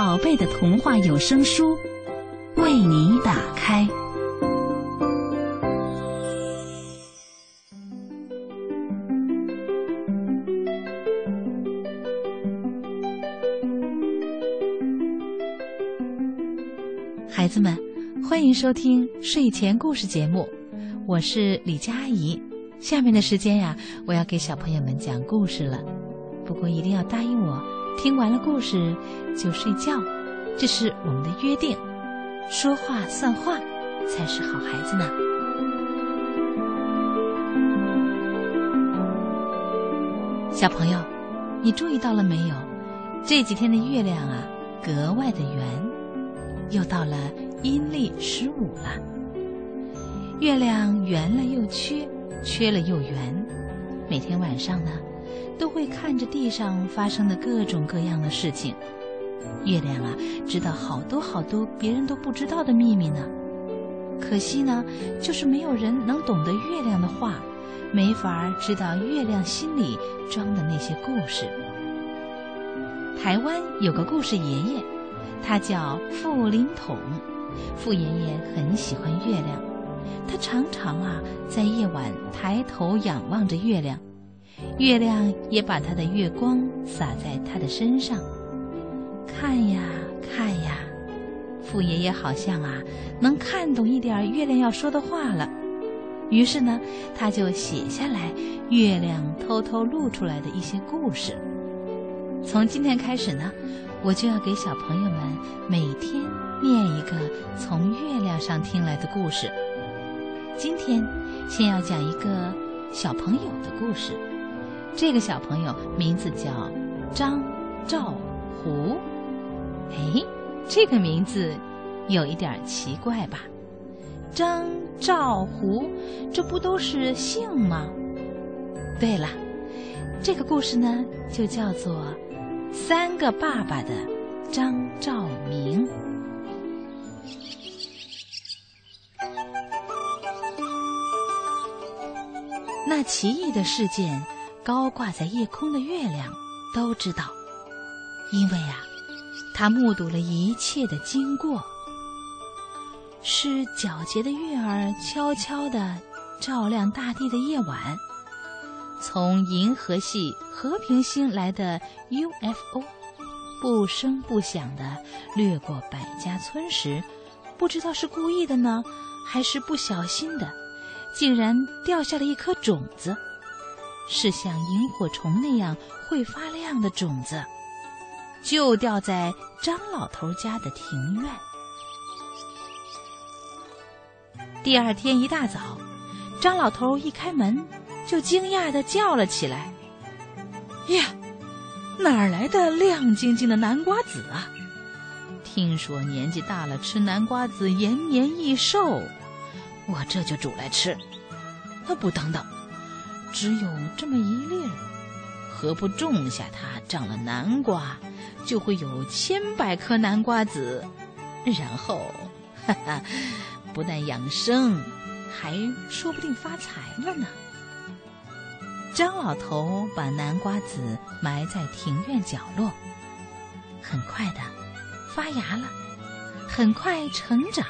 宝贝的童话有声书为你打开。孩子们，欢迎收听睡前故事节目，我是李佳怡。下面的时间呀，我要给小朋友们讲故事了，不过一定要答应我。听完了故事就睡觉，这是我们的约定。说话算话，才是好孩子呢。小朋友，你注意到了没有？这几天的月亮啊，格外的圆。又到了阴历十五了。月亮圆了又缺，缺了又圆。每天晚上呢？都会看着地上发生的各种各样的事情。月亮啊，知道好多好多别人都不知道的秘密呢。可惜呢，就是没有人能懂得月亮的话，没法知道月亮心里装的那些故事。台湾有个故事爷爷，他叫傅林统。傅爷爷很喜欢月亮，他常常啊在夜晚抬头仰望着月亮。月亮也把它的月光洒在他的身上，看呀看呀，傅爷爷好像啊能看懂一点月亮要说的话了。于是呢，他就写下来月亮偷偷露出来的一些故事。从今天开始呢，我就要给小朋友们每天念一个从月亮上听来的故事。今天先要讲一个小朋友的故事。这个小朋友名字叫张兆湖，哎，这个名字有一点奇怪吧？张兆湖，这不都是姓吗？对了，这个故事呢，就叫做《三个爸爸的张兆明》。那奇异的事件。高挂在夜空的月亮都知道，因为啊，他目睹了一切的经过。是皎洁的月儿悄悄地照亮大地的夜晚。从银河系和平星来的 UFO，不声不响地掠过百家村时，不知道是故意的呢，还是不小心的，竟然掉下了一颗种子。是像萤火虫那样会发亮的种子，就掉在张老头家的庭院。第二天一大早，张老头一开门，就惊讶的叫了起来：“呀，哪儿来的亮晶晶的南瓜子啊？听说年纪大了吃南瓜子延年益寿，我这就煮来吃。那不等等。”只有这么一粒儿，何不种下它，长了南瓜，就会有千百颗南瓜籽，然后，哈哈，不但养生，还说不定发财了呢。张老头把南瓜籽埋在庭院角落，很快的发芽了，很快成长，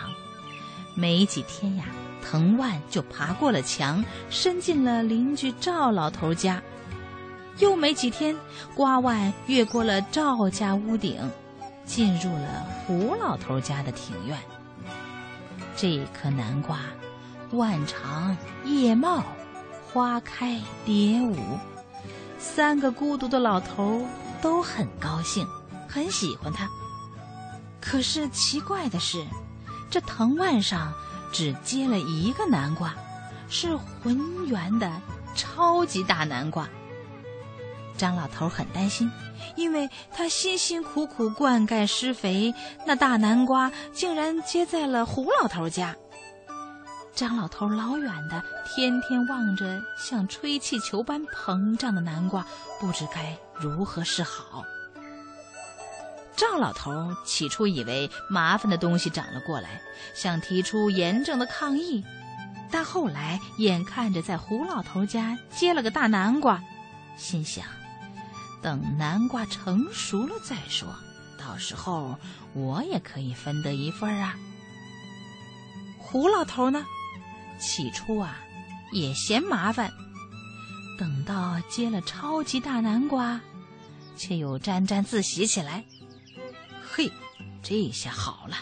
没几天呀。藤蔓就爬过了墙，伸进了邻居赵老头家。又没几天，瓜蔓越过了赵家屋顶，进入了胡老头家的庭院。这颗南瓜，腕长叶茂，花开蝶舞，三个孤独的老头都很高兴，很喜欢它。可是奇怪的是，这藤蔓上。只结了一个南瓜，是浑圆的超级大南瓜。张老头很担心，因为他辛辛苦苦灌溉施肥，那大南瓜竟然结在了胡老头家。张老头老远的，天天望着像吹气球般膨胀的南瓜，不知该如何是好。赵老头起初以为麻烦的东西长了过来，想提出严正的抗议，但后来眼看着在胡老头家结了个大南瓜，心想。等南瓜成熟了再说，到时候我也可以分得一份啊。胡老头呢，起初啊也嫌麻烦，等到结了超级大南瓜，却又沾沾自喜起来。嘿，这下好了，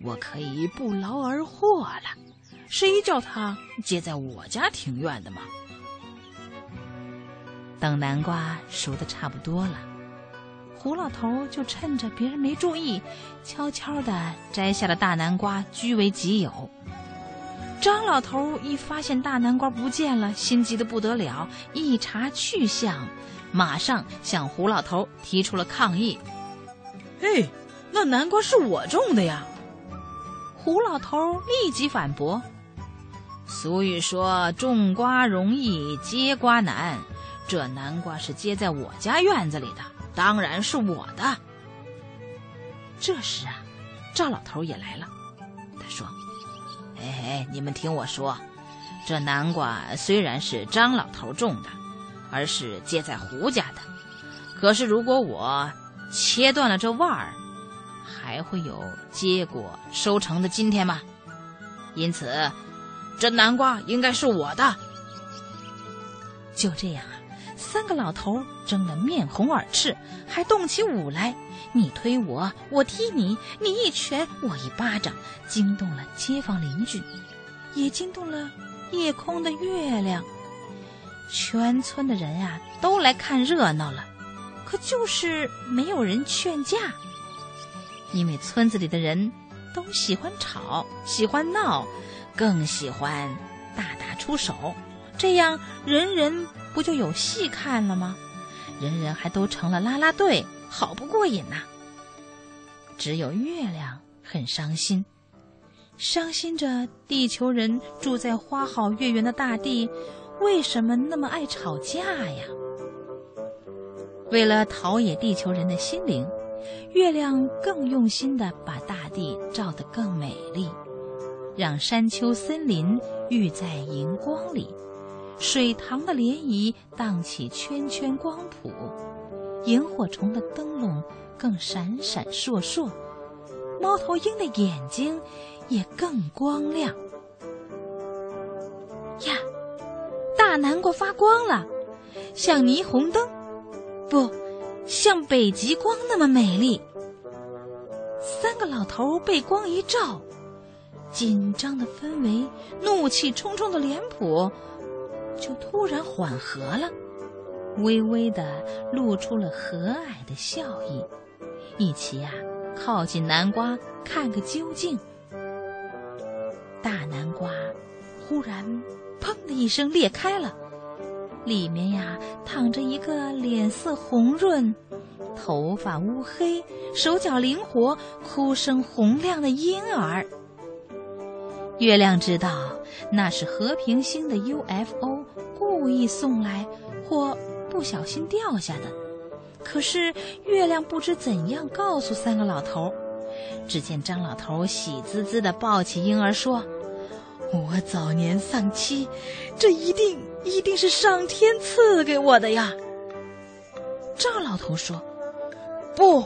我可以不劳而获了。谁叫他接在我家庭院的嘛？等南瓜熟的差不多了，胡老头就趁着别人没注意，悄悄地摘下了大南瓜，据为己有。张老头一发现大南瓜不见了，心急得不得了，一查去向，马上向胡老头提出了抗议：“嘿，那南瓜是我种的呀！”胡老头立即反驳：“俗语说，种瓜容易结瓜难。”这南瓜是结在我家院子里的，当然是我的。这时啊，赵老头也来了。他说：“哎哎，你们听我说，这南瓜虽然是张老头种的，而是结在胡家的。可是如果我切断了这腕儿，还会有结果收成的今天吗？因此，这南瓜应该是我的。”就这样啊。三个老头争得面红耳赤，还动起武来，你推我，我踢你，你一拳，我一巴掌，惊动了街坊邻居，也惊动了夜空的月亮。全村的人啊，都来看热闹了，可就是没有人劝架，因为村子里的人都喜欢吵，喜欢闹，更喜欢大打出手，这样人人。不就有戏看了吗？人人还都成了啦啦队，好不过瘾呐！只有月亮很伤心，伤心着地球人住在花好月圆的大地，为什么那么爱吵架呀？为了陶冶地球人的心灵，月亮更用心的把大地照得更美丽，让山丘森林浴在荧光里。水塘的涟漪荡起圈圈光谱，萤火虫的灯笼更闪闪烁烁，猫头鹰的眼睛也更光亮。呀，大南瓜发光了，像霓虹灯，不像北极光那么美丽。三个老头被光一照，紧张的氛围，怒气冲冲的脸谱。就突然缓和了，微微的露出了和蔼的笑意，一起呀靠近南瓜看个究竟。大南瓜忽然砰的一声裂开了，里面呀躺着一个脸色红润、头发乌黑、手脚灵活、哭声洪亮的婴儿。月亮知道那是和平星的 UFO 故意送来或不小心掉下的，可是月亮不知怎样告诉三个老头。只见张老头喜滋滋地抱起婴儿说：“我早年丧妻，这一定一定是上天赐给我的呀。”赵老头说：“不，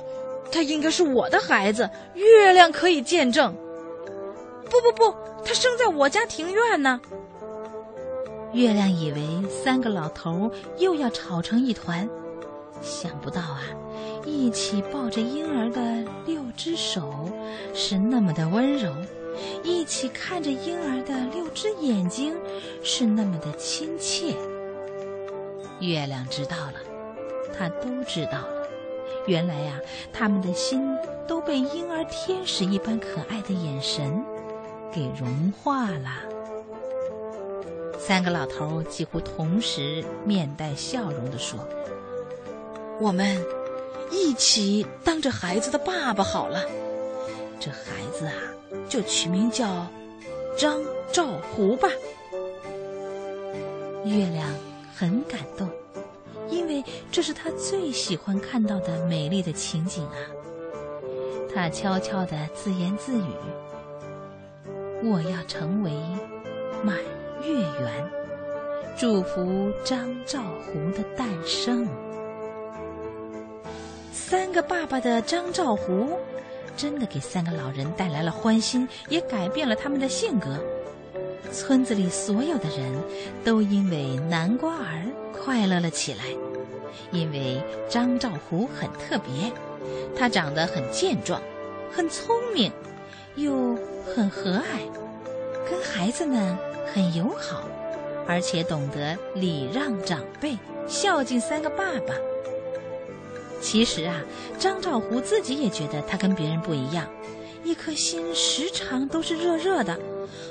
他应该是我的孩子，月亮可以见证。”不不不，他生在我家庭院呢。月亮以为三个老头又要吵成一团，想不到啊，一起抱着婴儿的六只手是那么的温柔，一起看着婴儿的六只眼睛是那么的亲切。月亮知道了，他都知道了。原来呀，他们的心都被婴儿天使一般可爱的眼神。给融化了。三个老头几乎同时面带笑容地说：“我们一起当着孩子的爸爸好了。这孩子啊，就取名叫张兆湖吧。月亮很感动，因为这是他最喜欢看到的美丽的情景啊。他悄悄地自言自语：“我要成为满月圆，祝福张兆湖的诞生。”三个爸爸的张兆湖，真的给三个老人带来了欢心，也改变了他们的性格。村子里所有的人都因为南瓜儿快乐了起来，因为张兆虎很特别，他长得很健壮，很聪明，又很和蔼，跟孩子们很友好，而且懂得礼让长辈，孝敬三个爸爸。其实啊，张兆湖自己也觉得他跟别人不一样，一颗心时常都是热热的，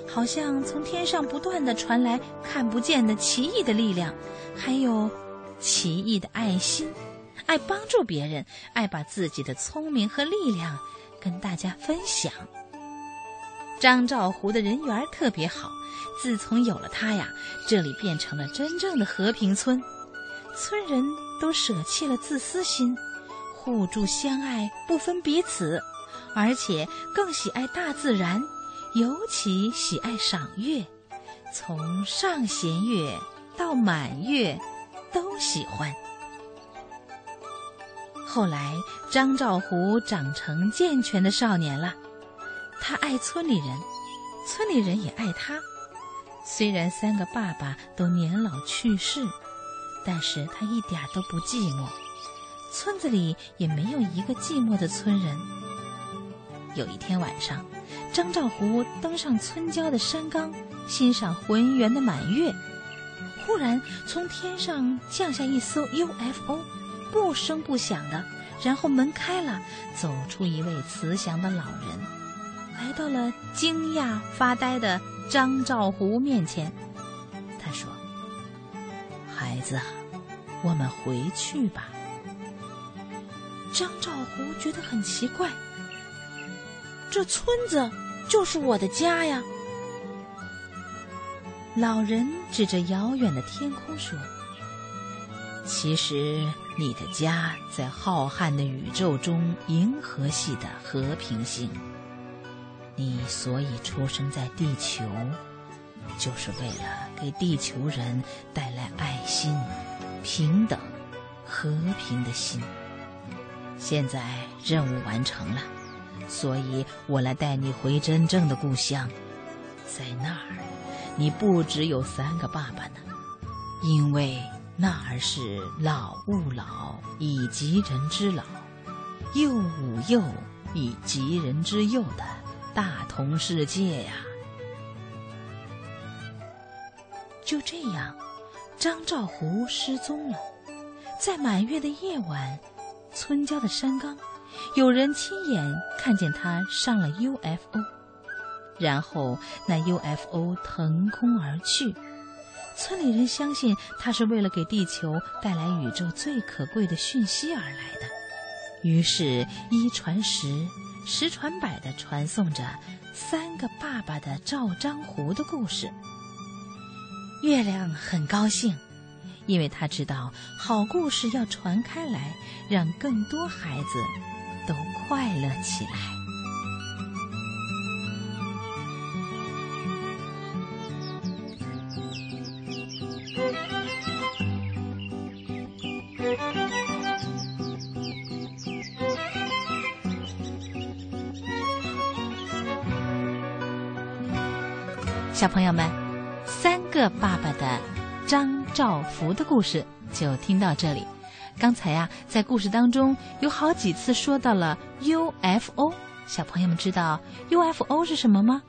好像从天上不断的传来看不见的奇异的力量，还有奇异的爱心，爱帮助别人，爱把自己的聪明和力量跟大家分享。张兆湖的人缘特别好，自从有了他呀，这里变成了真正的和平村，村人。都舍弃了自私心，互助相爱，不分彼此，而且更喜爱大自然，尤其喜爱赏月，从上弦月到满月，都喜欢。后来，张兆湖长成健全的少年了，他爱村里人，村里人也爱他。虽然三个爸爸都年老去世。但是他一点都不寂寞，村子里也没有一个寂寞的村人。有一天晚上，张兆湖登上村郊的山岗，欣赏浑圆的满月。忽然，从天上降下一艘 UFO，不声不响的，然后门开了，走出一位慈祥的老人，来到了惊讶发呆的张兆湖面前。他说：“孩子啊。”我们回去吧。张兆湖觉得很奇怪，这村子就是我的家呀。老人指着遥远的天空说：“其实你的家在浩瀚的宇宙中，银河系的和平星。你所以出生在地球，就是为了给地球人带来爱心。”平等、和平的心。现在任务完成了，所以我来带你回真正的故乡。在那儿，你不只有三个爸爸呢，因为那儿是老吾老以及人之老，幼吾幼以及人之幼的大同世界呀。就这样。张兆湖失踪了，在满月的夜晚，村郊的山岗，有人亲眼看见他上了 UFO，然后那 UFO 腾空而去。村里人相信他是为了给地球带来宇宙最可贵的讯息而来的，于是，一传十，十传百的传颂着三个爸爸的赵张湖的故事。月亮很高兴，因为他知道好故事要传开来，让更多孩子都快乐起来。小朋友们。三个爸爸的张兆福的故事就听到这里。刚才呀，在故事当中有好几次说到了 UFO，小朋友们知道 UFO 是什么吗？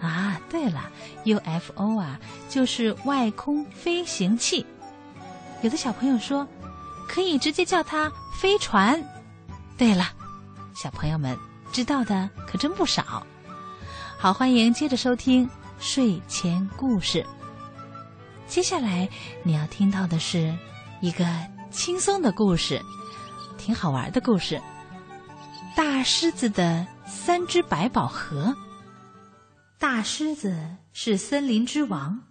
啊，对了，UFO 啊就是外空飞行器。有的小朋友说，可以直接叫它飞船。对了，小朋友们知道的可真不少。好，欢迎接着收听。睡前故事。接下来你要听到的是一个轻松的故事，挺好玩的故事。大狮子的三只百宝盒。大狮子是森林之王，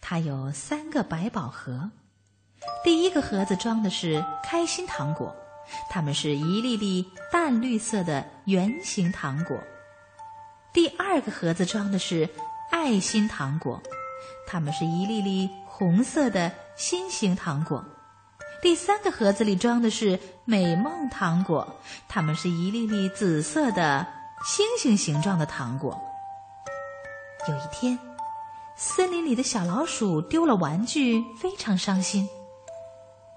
它有三个百宝盒。第一个盒子装的是开心糖果，它们是一粒粒淡绿色的圆形糖果。第二个盒子装的是爱心糖果，它们是一粒粒红色的心形糖果。第三个盒子里装的是美梦糖果，它们是一粒粒紫色的星星形状的糖果。有一天，森林里的小老鼠丢了玩具，非常伤心。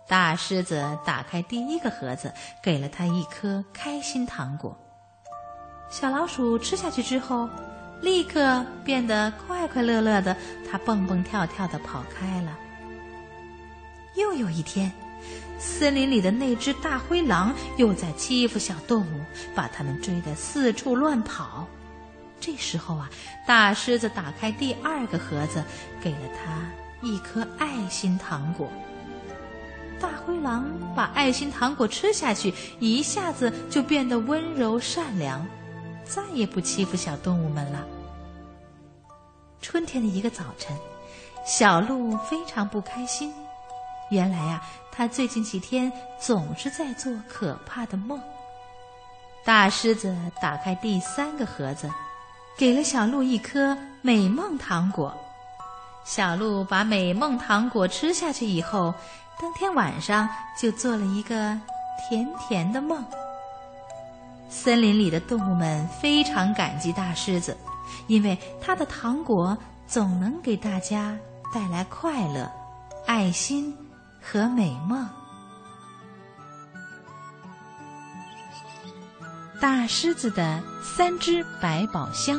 大狮子打开第一个盒子，给了它一颗开心糖果。小老鼠吃下去之后，立刻变得快快乐乐的，它蹦蹦跳跳的跑开了。又有一天，森林里的那只大灰狼又在欺负小动物，把它们追得四处乱跑。这时候啊，大狮子打开第二个盒子，给了它一颗爱心糖果。大灰狼把爱心糖果吃下去，一下子就变得温柔善良，再也不欺负小动物们了。春天的一个早晨，小鹿非常不开心。原来呀，它最近几天总是在做可怕的梦。大狮子打开第三个盒子。给了小鹿一颗美梦糖果，小鹿把美梦糖果吃下去以后，当天晚上就做了一个甜甜的梦。森林里的动物们非常感激大狮子，因为它的糖果总能给大家带来快乐、爱心和美梦。大狮子的三只百宝箱，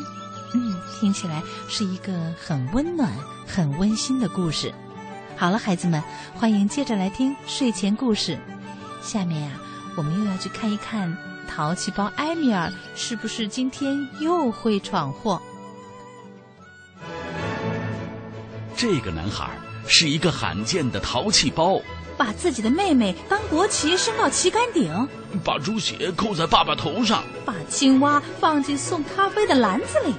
嗯，听起来是一个很温暖、很温馨的故事。好了，孩子们，欢迎接着来听睡前故事。下面呀，我们又要去看一看淘气包埃米尔是不是今天又会闯祸。这个男孩是一个罕见的淘气包。把自己的妹妹当国旗升到旗杆顶，把猪血扣在爸爸头上，把青蛙放进送咖啡的篮子里。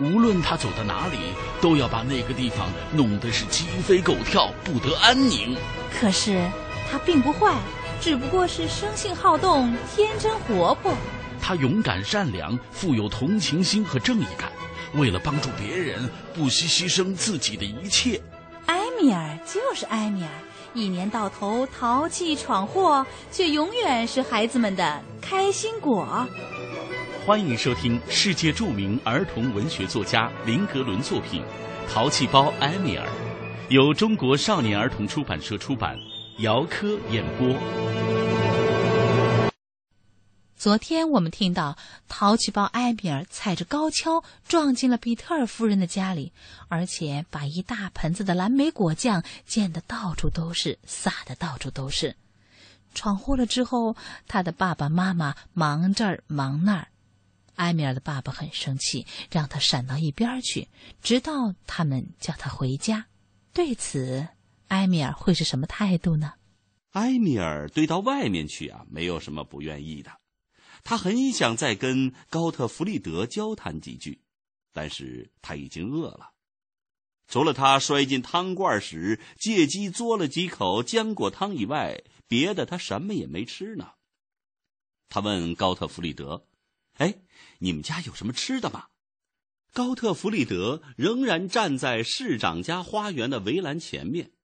无论他走到哪里，都要把那个地方弄得是鸡飞狗跳，不得安宁。可是他并不坏，只不过是生性好动，天真活泼。他勇敢善良，富有同情心和正义感，为了帮助别人，不惜牺牲自己的一切。埃米尔就是埃米尔。一年到头淘气闯祸，却永远是孩子们的开心果。欢迎收听世界著名儿童文学作家林格伦作品《淘气包埃米尔》，由中国少年儿童出版社出版，姚科演播。昨天我们听到淘气包埃米尔踩着高跷撞进了比特尔夫人的家里，而且把一大盆子的蓝莓果酱溅得到处都是，撒得到处都是。闯祸了之后，他的爸爸妈妈忙这儿忙那儿。埃米尔的爸爸很生气，让他闪到一边去，直到他们叫他回家。对此，埃米尔会是什么态度呢？埃米尔对到外面去啊，没有什么不愿意的。他很想再跟高特弗利德交谈几句，但是他已经饿了。除了他摔进汤罐时借机嘬了几口浆果汤以外，别的他什么也没吃呢。他问高特弗利德：“哎，你们家有什么吃的吗？”高特弗利德仍然站在市长家花园的围栏前面。“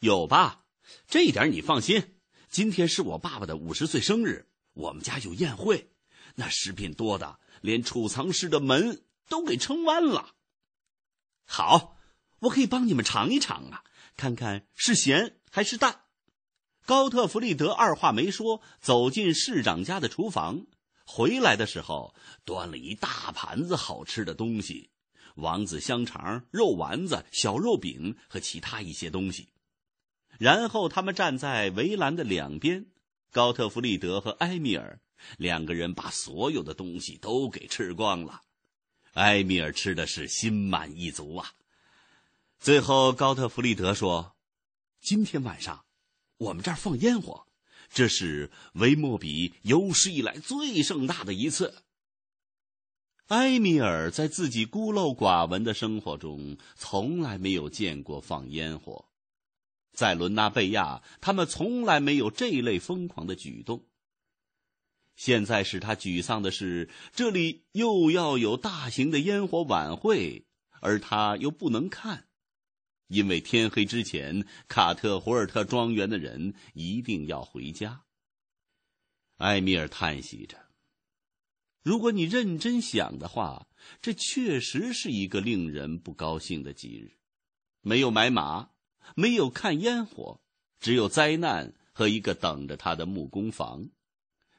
有吧？这一点你放心。今天是我爸爸的五十岁生日。”我们家有宴会，那食品多的连储藏室的门都给撑弯了。好，我可以帮你们尝一尝啊，看看是咸还是淡。高特弗利德二话没说，走进市长家的厨房，回来的时候端了一大盘子好吃的东西：王子香肠、肉丸子、小肉饼和其他一些东西。然后他们站在围栏的两边。高特弗利德和埃米尔两个人把所有的东西都给吃光了，埃米尔吃的是心满意足啊。最后，高特弗利德说：“今天晚上，我们这儿放烟火，这是维莫比有史以来最盛大的一次。埃米尔在自己孤陋寡闻的生活中，从来没有见过放烟火。在伦纳贝亚，他们从来没有这类疯狂的举动。现在使他沮丧的是，这里又要有大型的烟火晚会，而他又不能看，因为天黑之前，卡特胡尔特庄园的人一定要回家。埃米尔叹息着。如果你认真想的话，这确实是一个令人不高兴的吉日。没有买马，没有看烟火，只有灾难和一个等着他的木工房。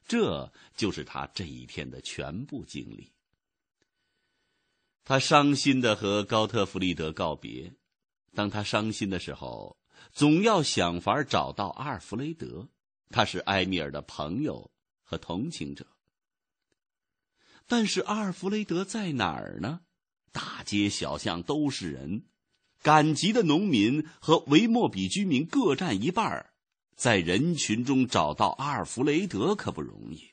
这就是他这一天的全部经历。他伤心的和高特弗利德告别。当他伤心的时候，总要想法找到阿尔弗雷德，他是埃米尔的朋友和同情者。但是阿尔弗雷德在哪儿呢？大街小巷都是人，赶集的农民和维莫比居民各占一半儿在人群中找到阿尔弗雷德可不容易。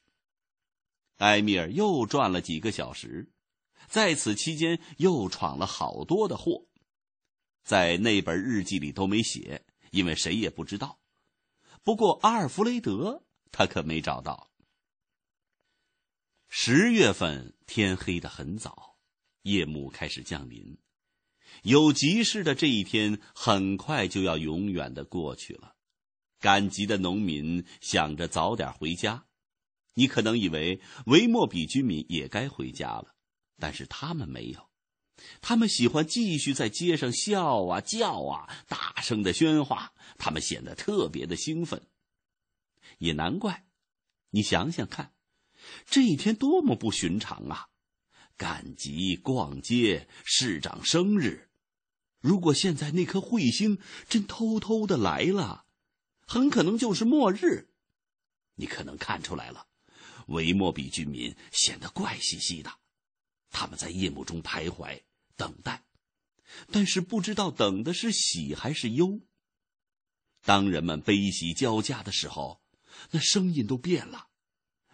埃米尔又转了几个小时，在此期间又闯了好多的祸，在那本日记里都没写，因为谁也不知道。不过阿尔弗雷德他可没找到。十月份天黑的很早，夜幕开始降临。有急事的这一天很快就要永远的过去了。赶集的农民想着早点回家。你可能以为维莫比居民也该回家了，但是他们没有。他们喜欢继续在街上笑啊叫啊，大声的喧哗。他们显得特别的兴奋。也难怪，你想想看。这一天多么不寻常啊！赶集、逛街、市长生日。如果现在那颗彗星真偷偷的来了，很可能就是末日。你可能看出来了，维莫比居民显得怪兮兮的。他们在夜幕中徘徊，等待，但是不知道等的是喜还是忧。当人们悲喜交加的时候，那声音都变了。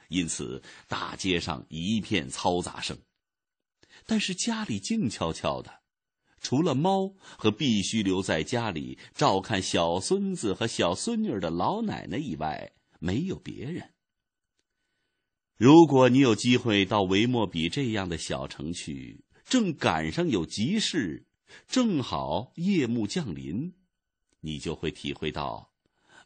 因此，大街上一片嘈杂声。但是家里静悄悄的，除了猫和必须留在家里照看小孙子和小孙女的老奶奶以外，没有别人。如果你有机会到维莫比这样的小城去，正赶上有急事，正好夜幕降临，你就会体会到。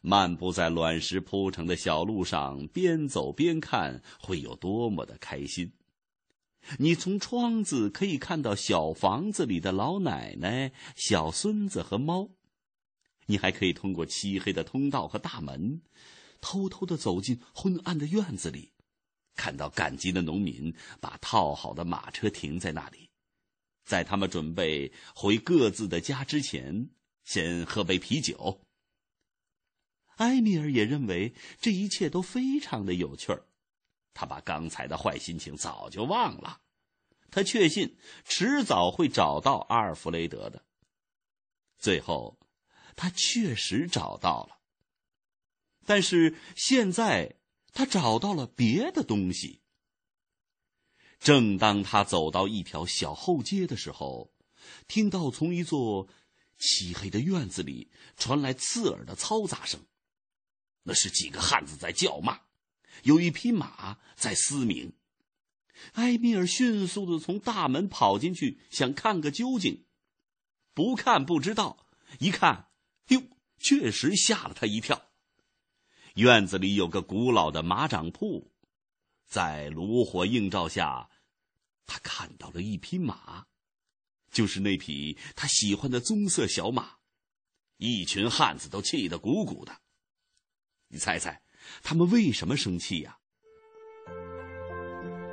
漫步在卵石铺成的小路上，边走边看，会有多么的开心！你从窗子可以看到小房子里的老奶奶、小孙子和猫。你还可以通过漆黑的通道和大门，偷偷的走进昏暗的院子里，看到赶集的农民把套好的马车停在那里，在他们准备回各自的家之前，先喝杯啤酒。埃米尔也认为这一切都非常的有趣儿，他把刚才的坏心情早就忘了，他确信迟早会找到阿尔弗雷德的。最后，他确实找到了，但是现在他找到了别的东西。正当他走到一条小后街的时候，听到从一座漆黑的院子里传来刺耳的嘈杂声。那是几个汉子在叫骂，有一匹马在嘶鸣。埃米尔迅速的从大门跑进去，想看个究竟。不看不知道，一看，哟，确实吓了他一跳。院子里有个古老的马掌铺，在炉火映照下，他看到了一匹马，就是那匹他喜欢的棕色小马。一群汉子都气得鼓鼓的。你猜猜，他们为什么生气呀？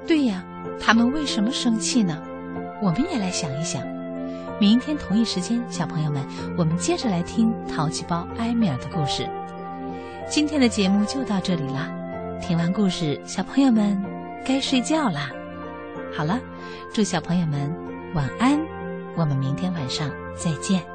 对呀，他们为什么生气呢？我们也来想一想。明天同一时间，小朋友们，我们接着来听淘气包埃米尔的故事。今天的节目就到这里啦。听完故事，小朋友们该睡觉啦。好了，祝小朋友们晚安。我们明天晚上再见。